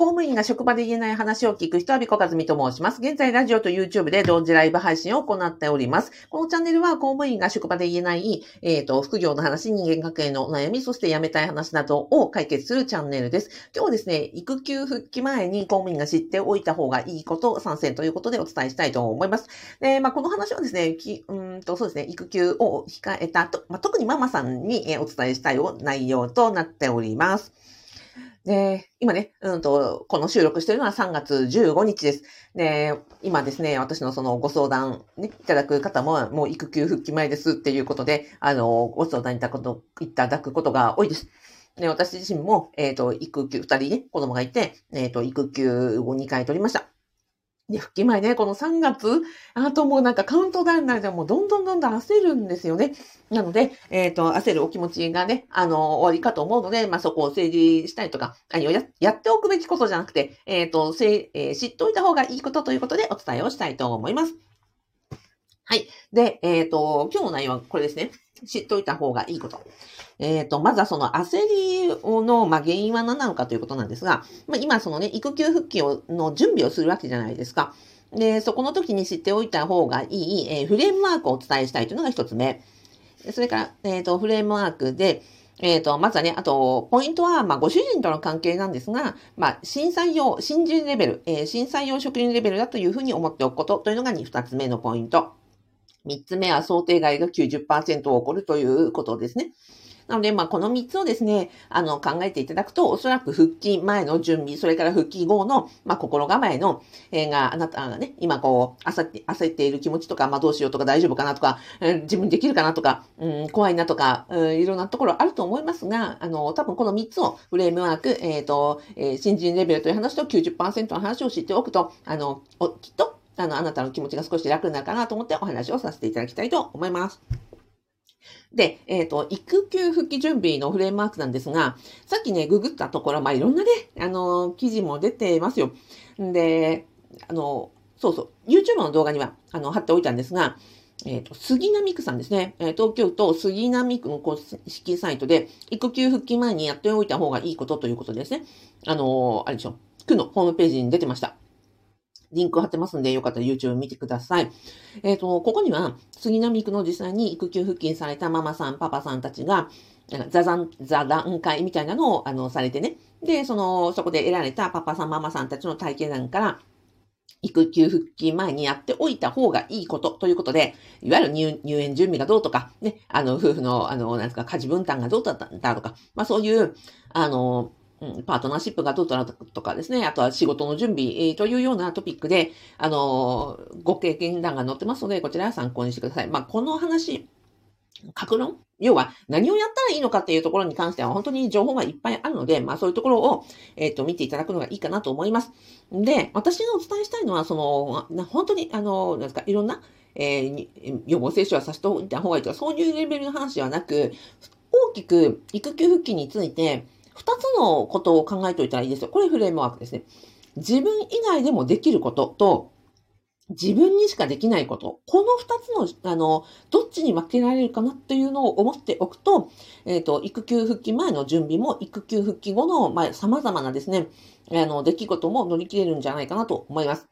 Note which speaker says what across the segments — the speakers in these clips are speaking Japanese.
Speaker 1: 公務員が職場で言えない話を聞く人は、ビコカズミと申します。現在、ラジオと YouTube で同時ライブ配信を行っております。このチャンネルは、公務員が職場で言えない、えっ、ー、と、副業の話、人間関係の悩み、そして辞めたい話などを解決するチャンネルです。今日はですね、育休復帰前に公務員が知っておいた方がいいこと参戦ということでお伝えしたいと思います。で、まあ、この話はですね、きうんと、そうですね、育休を控えたと、まあ、特にママさんにお伝えしたい内容となっております。で、今ね、うんと、この収録してるのは3月15日です。で、今ですね、私のそのご相談ね、いただく方も、もう育休復帰前ですっていうことで、あの、ご相談いただくこと、いただくことが多いです。で、私自身も、えっ、ー、と、育休、二人ね、子供がいて、えっ、ー、と、育休を2回取りました。で、復帰前ね、この3月、あともうなんかカウントダウンなでもうどんどんどんどん焦るんですよね。なので、えっ、ー、と、焦るお気持ちがね、あの、終わりかと思うので、まあ、そこを整理したりとか、あのややっておくべきことじゃなくて、えっ、ー、と、せえー、知っておいた方がいいことということでお伝えをしたいと思います。はい。で、えっ、と、今日の内容はこれですね。知っておいた方がいいこと。えっ、ー、と、まずはその焦りの、まあ、原因は何なのかということなんですが、まあ、今そのね、育休復帰をの準備をするわけじゃないですか。で、そこの時に知っておいた方がいい、えー、フレームワークをお伝えしたいというのが一つ目。それから、えっ、ー、と、フレームワークで、えっ、ー、と、まずはね、あと、ポイントは、まあ、ご主人との関係なんですが、まあ、審査用、新人レベル、えー、審査用職員レベルだというふうに思っておくことというのが二つ目のポイント。三つ目は想定外が90%を起こるということですね。なので、まあ、この3つをですね、あの、考えていただくと、おそらく復帰前の準備、それから復帰後の、まあ、心構えの、えー、が、あなたがね、今こう、焦って、焦っている気持ちとか、まあ、どうしようとか大丈夫かなとか、えー、自分できるかなとか、うん、怖いなとか、うん、いろんなところあると思いますが、あの、多分この3つをフレームワーク、えっ、ー、と、えー、新人レベルという話と90%の話を知っておくと、あの、きっと、あの、あなたの気持ちが少し楽になるかなと思ってお話をさせていただきたいと思います。で、えっ、ー、と、育休復帰準備のフレームワークなんですが、さっきね、ググったところ、まあ、いろんなね、あの、記事も出てますよ。んで、あの、そうそう、YouTube の動画には、あの、貼っておいたんですが、えっ、ー、と、杉並区さんですね。え、東京都杉並区の公式サイトで、育休復帰前にやっておいた方がいいことということですね。あのあれでしょ、区のホームページに出てました。リンク貼ってますんで、よかったら YouTube 見てください。えっ、ー、と、ここには、杉並区の実際に育休復帰されたママさん、パパさんたちが、座談、座談会みたいなのを、あの、されてね。で、その、そこで得られたパパさん、ママさんたちの体験談から、育休復帰前にやっておいた方がいいことということで、いわゆる入園準備がどうとか、ね、あの、夫婦の、あの、なんですか、家事分担がどうだったんだとか、まあそういう、あの、うん、パートナーシップがどうだとかですね、あとは仕事の準備、というようなトピックで、あの、ご経験談が載ってますので、こちらは参考にしてください。まあ、この話、格論？要は何をやったらいいのかっていうところに関しては本当に情報がいっぱいあるので、まあそういうところを、えっ、ー、と、見ていただくのがいいかなと思います。で、私がお伝えしたいのは、その、本当に、あの、なんですか、いろんな、えー、予防接種はさせておいた方がいいとか、そういうレベルの話ではなく、大きく育休復帰について、二つのことを考えておいたらいいですよ。これフレームワークですね。自分以外でもできることと、自分にしかできないこと。この二つの、あの、どっちに負けられるかなっていうのを思っておくと、えっ、ー、と、育休復帰前の準備も、育休復帰後の、まあ、様々なですね、あの、出来事も乗り切れるんじゃないかなと思います。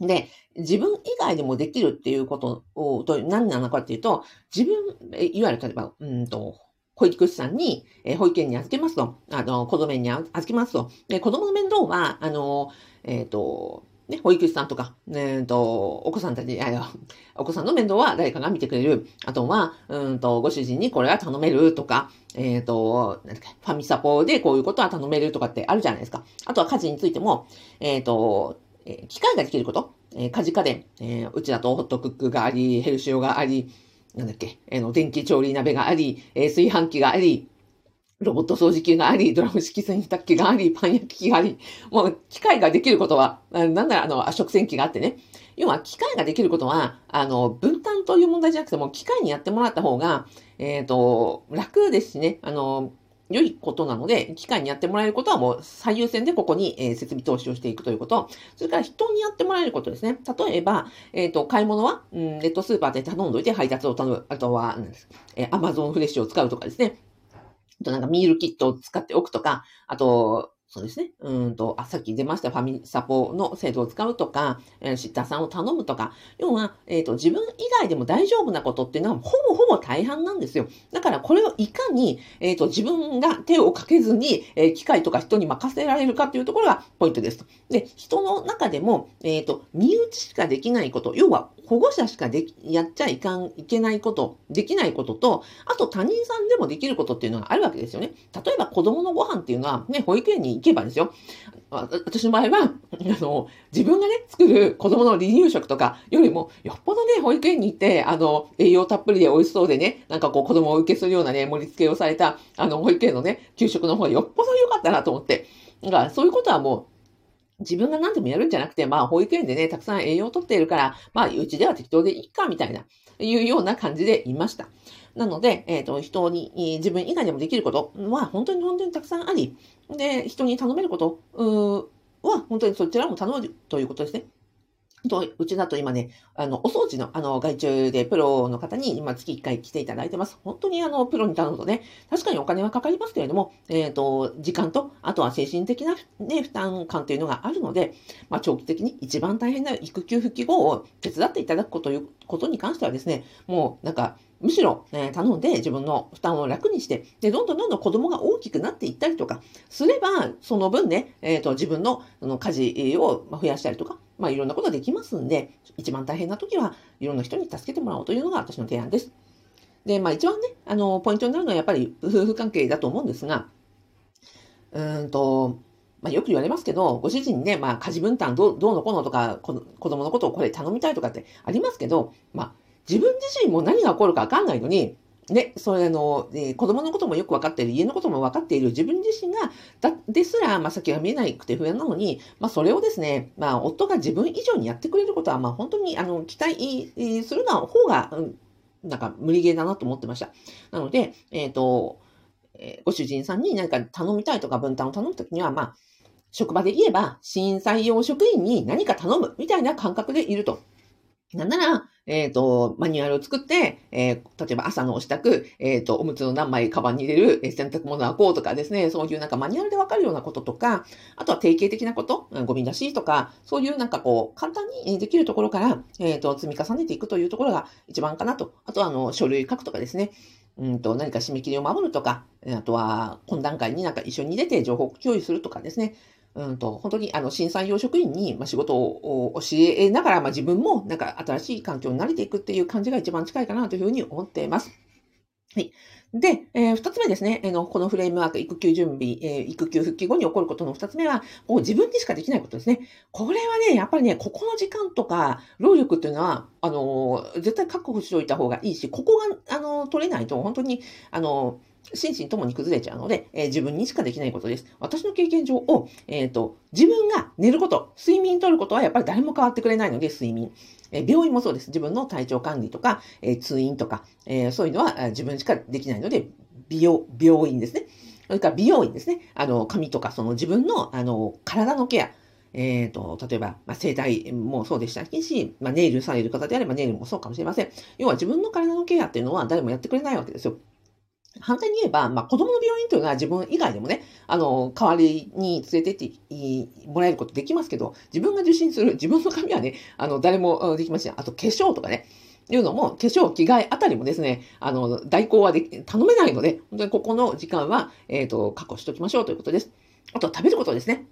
Speaker 1: で、自分以外でもできるっていうことを、何なのかっていうと、自分、いわゆる例えば、うんと、保育士さんに、えー、保育園に預けますと、あの、子供園に預けますと、で、子供の面倒は、あの、えっ、ー、と、ね、保育士さんとか、えっ、ー、と、お子さんたち、あお子さんの面倒は誰かが見てくれる。あとは、うんと、ご主人にこれは頼めるとか、えっ、ー、と、なんか、ファミサポでこういうことは頼めるとかってあるじゃないですか。あとは家事についても、えっ、ー、と、え機械ができること、え家事家電、えうちだとホットクックがあり、ヘルシオがあり、なんだっけ、あの、電気調理鍋があり、え、炊飯器があり、ロボット掃除機があり、ドラム式洗濯機があり、パン焼き器があり、もう機械ができることは、なんならあの、食洗機があってね。要は機械ができることは、あの、分担という問題じゃなくても、機械にやってもらった方が、えっ、ー、と、楽ですしね、あの、良いことなので、機械にやってもらえることはもう最優先でここに、え、設備投資をしていくということ。それから人にやってもらえることですね。例えば、えっ、ー、と、買い物は、うん、ネットスーパーで頼んどいて配達を頼む。あとは、えー、Amazon フレッシュを使うとかですね。あとなんかミールキットを使っておくとか、あと、そうですね。うんと、あ、さっき出ましたファミサポの制度を使うとか、えー、シッターさんを頼むとか、要は、えっ、ー、と、自分以外でも大丈夫なことっていうのは、ほぼほぼ大半なんですよ。だから、これをいかに、えっ、ー、と、自分が手をかけずに、えー、機械とか人に任せられるかっていうところがポイントです。で、人の中でも、えっ、と、身内しかできないこと、要は、保護者しかでき、やっちゃいかん、いけないこと、できないことと、あと他人さんでもできることっていうのがあるわけですよね。例えば子供のご飯っていうのは、ね、保育園に行けばですよ。私の場合は、あの、自分がね、作る子供の離乳食とかよりも、よっぽどね、保育園に行って、あの、栄養たっぷりで美味しそうでね、なんかこう子供を受けするようなね、盛り付けをされた、あの、保育園のね、給食の方がよっぽど良かったなと思って。だから、そういうことはもう、自分が何でもやるんじゃなくて、まあ、保育園でね、たくさん栄養をとっているから、まあ、うちでは適当でいいか、みたいな、いうような感じでいました。なので、えっ、ー、と、人に、自分以外でもできることは、本当に本当にたくさんあり、で、人に頼めることは、本当にそちらも頼むということですね。と、うちだと今ね、あの、お掃除の、あの、外注でプロの方に今月1回来ていただいてます。本当にあの、プロに頼むとね、確かにお金はかかりますけれども、えっ、ー、と、時間と、あとは精神的なね、負担感というのがあるので、まあ、長期的に一番大変な育休復帰後を手伝っていただくことことに関してはですね、もうなんか、むしろ、ね、頼んで自分の負担を楽にして、で、どんどんどんどん子供が大きくなっていったりとか、すれば、その分ね、えっ、ー、と、自分のの家事を増やしたりとか、まあ、いろんなことができますんで、一番大変な時はいろんな人に助けてもらおうというのが私の提案です。で、まあ一番ね、あの、ポイントになるのはやっぱり夫婦関係だと思うんですが、うんと、まあよく言われますけど、ご主人にね、まあ家事分担どうどうのこうのとか、子供のことをこれ頼みたいとかってありますけど、まあ自分自身も何が起こるかわかんないのに、ね、それの、えー、子供のこともよく分かっている、家のことも分かっている自分自身が、だ、ですら、まあ、先が見えなくて不安なのに、まあ、それをですね、まあ、夫が自分以上にやってくれることは、まあ、本当に、あの、期待するの方が、うん、なんか、無理ゲーだなと思ってました。なので、えっ、ー、と、えー、ご主人さんに何か頼みたいとか分担を頼むときには、まあ、職場で言えば、新採用職員に何か頼むみたいな感覚でいると。なんなら、えっ、ー、と、マニュアルを作って、えー、例えば朝のお支度、えっ、ー、と、おむつの何枚カバンに入れる、え洗濯物はこうとかですね、そういうなんかマニュアルでわかるようなこととか、あとは定型的なこと、ゴミ出しとか、そういうなんかこう、簡単にできるところから、えっ、と、積み重ねていくというところが一番かなと。あとは、あの、書類書くとかですね。うんと、何か締め切りを守るとか、あとは、懇談会になんか一緒に出て情報共有するとかですね。うんと、本当にあの、新採用職員に、まあ、仕事を教えながら、まあ、自分もなんか新しい環境に慣れていくっていう感じが一番近いかなというふうに思っています。はい。で、えー、二つ目ですね。えー、の、このフレームワーク、育休準備、えー、育休復帰後に起こることの二つ目は、もう自分にしかできないことですね。これはね、やっぱりね、ここの時間とか、労力っていうのは、あのー、絶対確保しておいた方がいいし、ここが、あのー、取れないと、本当に、あのー心身ともに崩れちゃうので、えー、自分にしかできないことです。私の経験上を、えっ、ー、と、自分が寝ること、睡眠取ることはやっぱり誰も変わってくれないので、睡眠。えー、病院もそうです。自分の体調管理とか、え通院とか、えそういうのは自分しかできないので、美容、病院ですね。それから美容院ですね。あの、髪とか、その自分の、あの、体のケア。えっ、ー、と、例えば、まあ、整体もそうでしたし、まあ、ネイルされる方であればネイルもそうかもしれません。要は自分の体のケアっていうのは誰もやってくれないわけですよ。反対に言えば、まあ、子供の病院というのは自分以外でもね、あの、代わりに連れてってもらえることできますけど、自分が受診する自分の髪はね、あの、誰もできません。あと、化粧とかね、いうのも、化粧、着替えあたりもですね、あの、代行はで、頼めないので、本当にここの時間は、えっ、ー、と、確保しておきましょうということです。あとは食べることですね。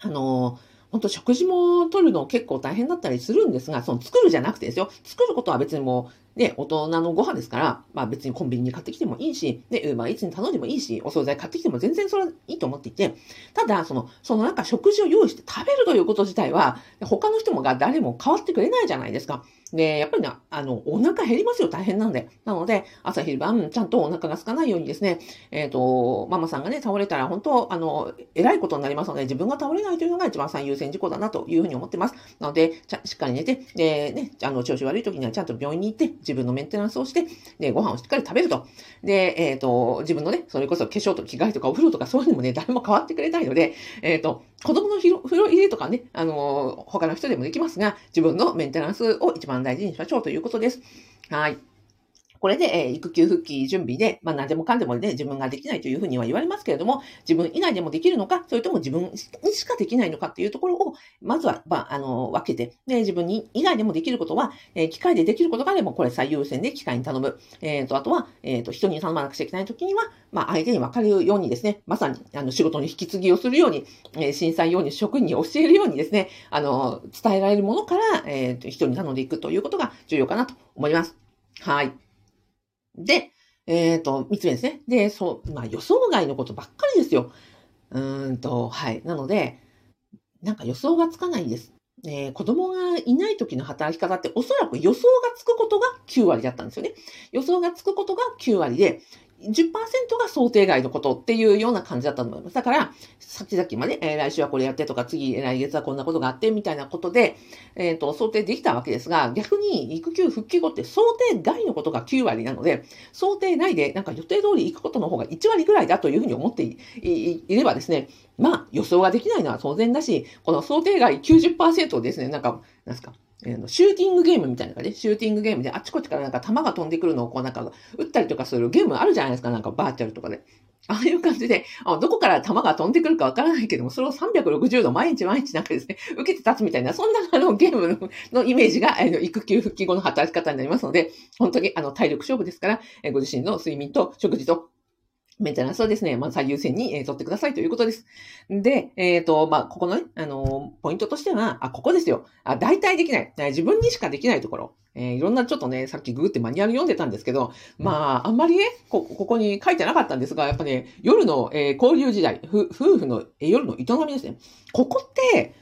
Speaker 1: あの本当食事も取るの結構大変だったりするんですが、その作るじゃなくてですよ。作ることは別にもう、ね、大人のご飯ですから、まあ別にコンビニに買ってきてもいいし、ね、ウーバーイーツに頼んでもいいし、お惣菜買ってきても全然それはいいと思っていて、ただ、その、そのなんか食事を用意して食べるということ自体は、他の人もが誰も変わってくれないじゃないですか。で、やっぱりね、あの、お腹減りますよ、大変なんで。なので、朝昼晩、ちゃんとお腹が空かないようにですね、えっ、ー、と、ママさんがね、倒れたら、本当、あの、偉いことになりますので、自分が倒れないというのが一番最優先事項だなというふうに思ってます。なので、ちゃしっかり寝て、で、ね、あの、調子悪い時にはちゃんと病院に行って、自分のメンテナンスをして、で、ご飯をしっかり食べると。で、えっ、ー、と、自分のね、それこそ化粧と着替えとかお風呂とかそういうのもね、誰も変わってくれないので、えっ、ー、と、子供の風呂入れとかね、あの、他の人でもできますが、自分のメンテナンスを一番大事にしましょうということです。はい。これで、え、育休復帰準備で、まあ何でもかんでもね、自分ができないというふうには言われますけれども、自分以外でもできるのか、それとも自分にしかできないのかっていうところを、まずは、まあ、あの、分けて、で、自分に以外でもできることは、え、機械でできることがあれば、これ最優先で機械に頼む。えっ、ー、と、あとは、えっ、と、人に頼まなくちゃいけないときには、まあ、相手に分かるようにですね、まさに、あの、仕事に引き継ぎをするように、え震災用に職員に教えるようにですね、あの、伝えられるものから、えっ、と、人に頼んでいくということが重要かなと思います。はい。で、えっ、ー、と、三つ目ですね。で、そう、まあ予想外のことばっかりですよ。うーんと、はい。なので、なんか予想がつかないです。えー、子供がいない時の働き方っておそらく予想がつくことが9割だったんですよね。予想がつくことが9割で、10%が想定外のことっていうような感じだったと思います。だから、先々まで、えー、来週はこれやってとか、次、来月はこんなことがあって、みたいなことで、えっ、ー、と、想定できたわけですが、逆に育休復帰後って想定外のことが9割なので、想定内でなんか予定通り行くことの方が1割ぐらいだというふうに思っていればですね、まあ予想ができないのは当然だし、この想定外90%をですね、なんか、なんすか、えー、シューティングゲームみたいな感じで、シューティングゲームであっちこっちからなんか弾が飛んでくるのをこうなんか撃ったりとかするゲームあるじゃないですか、なんかバーチャルとかで。ああいう感じで、あどこから弾が飛んでくるかわからないけども、それを360度毎日毎日なんかですね、受けて立つみたいな、そんなあのゲームのイメージが、あの育休復帰後の働き方になりますので、本当にあの体力勝負ですから、えご自身の睡眠と食事とメンテナンスはですね、まあ、最優先に、えー、取ってくださいということです。で、えっ、ー、と、まあ、ここのね、あのー、ポイントとしては、あ、ここですよ。あ、大体できない。自分にしかできないところ。えー、いろんなちょっとね、さっきググってマニュアル読んでたんですけど、まあ、あんまりね、こ、ここに書いてなかったんですが、やっぱね、夜の、え交流時代、夫婦の、え夜の営みですね。ここって、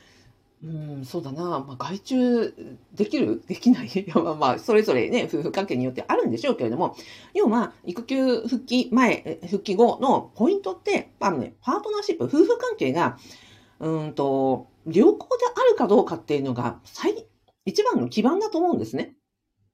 Speaker 1: うん、そうだな。まあ、外注できる？できない？まあまあ、それぞれね、夫婦関係によってあるんでしょうけれども、要は、育休復帰前、復帰後のポイントって、あね、パートナーシップ、夫婦関係が、うんと、良好であるかどうかっていうのが、最、一番の基盤だと思うんですね。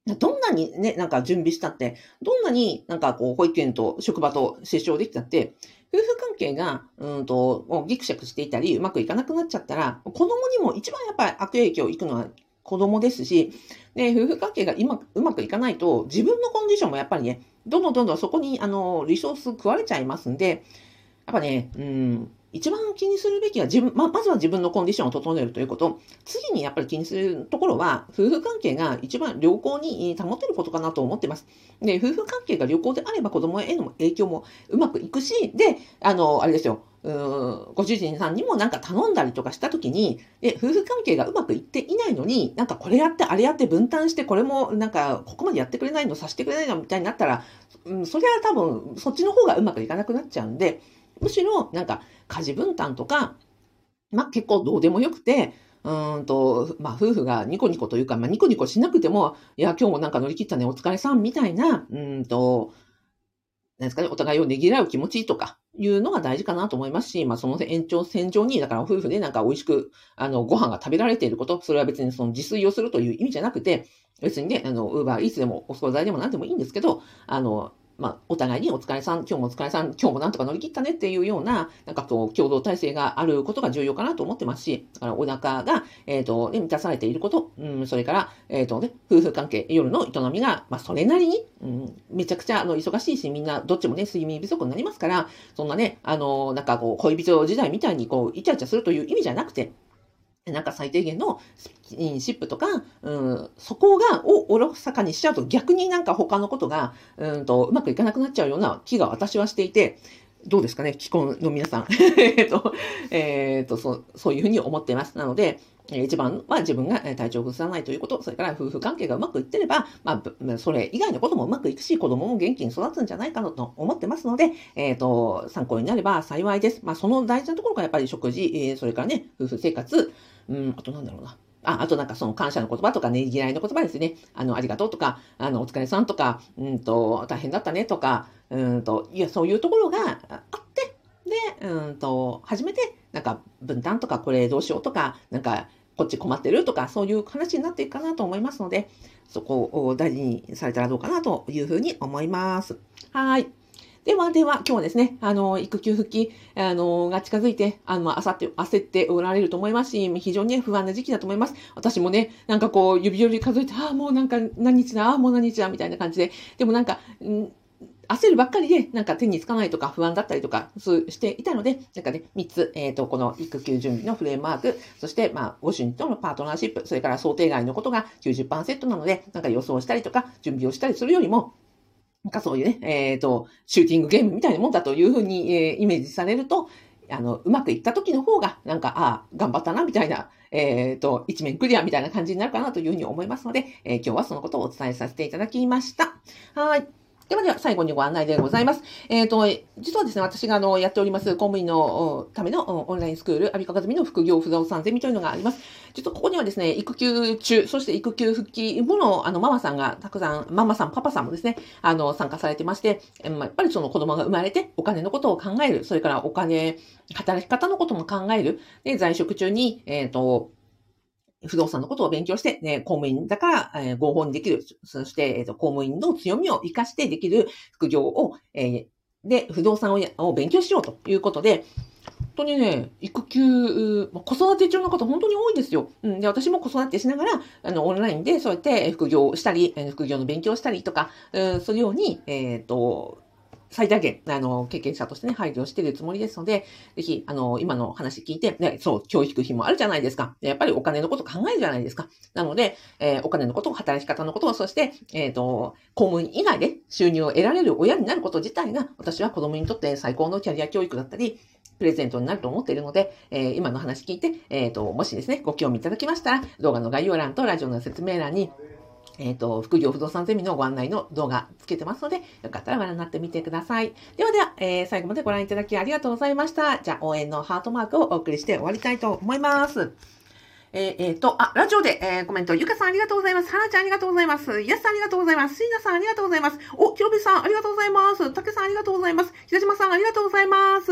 Speaker 1: どんなにね、なんか準備したって、どんなになんかこう、保育園と職場と接触できたって、夫婦関係が、うんと、ギクシャクしていたり、うまくいかなくなっちゃったら、子供にも一番やっぱり悪影響いくのは子供ですし、で、夫婦関係が今うまくいかないと、自分のコンディションもやっぱりね、どんどんどんどんそこに、あの、リソース食われちゃいますんで、やっぱね、うん、一番気にするべきは自分、ま、まずは自分のコンディションを整えるということ。次にやっぱり気にするところは、夫婦関係が一番良好に保てることかなと思ってます。で、夫婦関係が良好であれば子供への影響もうまくいくし、で、あの、あれですよ。うご主人さんにもなんか頼んだりとかしたときに、え、夫婦関係がうまくいっていないのに、なんかこれやってあれやって分担して、これもなんかここまでやってくれないの、させてくれないのみたいになったら、うん、それは多分そっちの方がうまくいかなくなっちゃうんで、むしろ、なんか、家事分担とか、まあ、結構どうでもよくて、うんと、まあ、夫婦がニコニコというか、まあ、ニコニコしなくても、いや、今日もなんか乗り切ったね、お疲れさん、みたいな、うんと、なんですかね、お互いをねぎらう気持ちとか、いうのが大事かなと思いますし、まあ、その延長線上に、だから夫婦でなんか美味しく、あの、ご飯が食べられていること、それは別にその自炊をするという意味じゃなくて、別にね、あの、ウーバーイーツでもお惣菜でも何でもいいんですけど、あの、まあ、お互いにお疲れさん、今日もお疲れさん、今日もなんとか乗り切ったねっていうような、なんかこう、共同体制があることが重要かなと思ってますし、だからお腹が、えっ、ー、と、ね、満たされていること、うん、それから、えっ、ー、とね、夫婦関係、夜の営みが、まあ、それなりに、うん、めちゃくちゃ、あの、忙しいし、みんな、どっちもね、睡眠不足になりますから、そんなね、あの、なんかこう、恋人時代みたいに、こう、イチャイチャするという意味じゃなくて、なんか最低限のスキンシップとか、うん、そこが、をおろそかにしちゃうと逆になんか他のことが、うんと、うまくいかなくなっちゃうような気が私はしていて、どうですかね既婚の皆さん。えっと、えっと、そう、そういうふうに思っています。なので、一番は自分が体調を崩さないということ、それから夫婦関係がうまくいってれば、まあ、それ以外のこともうまくいくし、子供も元気に育つんじゃないかなと思ってますので、えっ、ー、と、参考になれば幸いです。まあ、その大事なところがやっぱり食事、それからね、夫婦生活、うん、あとなんだろうな。あ、あとなんかその感謝の言葉とかねぎらいの言葉ですね。あの、ありがとうとか、あの、お疲れさんとか、うんと、大変だったねとか、うんと、いや、そういうところがあって、で、うんと、初めて、なんか分担とかこれどうしようとか、なんかこっち困ってるとか、そういう話になっていくかなと思いますので、そこを大事にされたらどうかなというふうに思います。はい。ではでは、今日はですね、あの、育休復帰、あの、が近づいて、あの、あさって焦っておられると思いますし、非常にね、不安な時期だと思います。私もね、なんかこう、指折り数えて、ああ、もうなんか何日だ、ああ、もう何日だ、みたいな感じで、でもなんか、ん焦るばっかりで、なんか手につかないとか不安だったりとかしていたので、なんかね、3つ、えっ、ー、と、この育休準備のフレームワーク、そして、まあ、ご主人とのパートナーシップ、それから想定外のことが90%なので、なんか予想したりとか、準備をしたりするよりも、なんかそういうね、えっ、ー、と、シューティングゲームみたいなもんだというふうに、えー、イメージされると、あの、うまくいった時の方が、なんか、ああ、頑張ったな、みたいな、えっ、ー、と、一面クリアみたいな感じになるかなというふうに思いますので、えー、今日はそのことをお伝えさせていただきました。はい。ではでは最後にご案内でございます。えっ、ー、と、実はですね、私があのやっております公務員のためのオンラインスクール、アビカカズミの副業不動産ゼミというのがあります。実はここにはですね、育休中、そして育休復帰後のあのママさんがたくさん、ママさん、パパさんもですね、あの参加されてまして、やっぱりその子供が生まれてお金のことを考える、それからお金、働き方のことも考える、で在職中に、えっ、ー、と、不動産のことを勉強して、ね、公務員だから、えー、合法にできる。そして、え、ー、と、公務員の強みを活かしてできる副業を、えー、で、不動産をを勉強しようということで、本当にね、育休、子育て中の方本当に多いんですよ。うん。で、私も子育てしながら、あの、オンラインでそうやって副業をしたり、副業の勉強したりとか、うん、するように、えっ、ー、と、最大限、あの、経験者としてね、配慮しているつもりですので、ぜひ、あの、今の話聞いて、ね、そう、教育費もあるじゃないですか。やっぱりお金のこと考えるじゃないですか。なので、えー、お金のこと、働き方のこと、そして、えっ、ー、と、公務員以外で収入を得られる親になること自体が、私は子供にとって最高のキャリア教育だったり、プレゼントになると思っているので、えー、今の話聞いて、えっ、と、もしですね、ご興味いただきましたら、動画の概要欄とラジオの説明欄に、えっ、ー、と、副業不動産ゼミのご案内の動画つけてますので、よかったらご覧になってみてください。ではでは、えー、最後までご覧いただきありがとうございました。じゃあ、応援のハートマークをお送りして終わりたいと思います。えー、えー、と、あ、ラジオで、えー、コメント、ゆかさんありがとうございます。はなちゃんありがとうございます。やすさんありがとうございます。しいなさんありがとうございます。お、きろびさんありがとうございます。たけさんありがとうございます。ひだじまさんありがとうございます。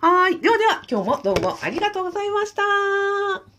Speaker 1: はい。ではでは、今日もどうもありがとうございました。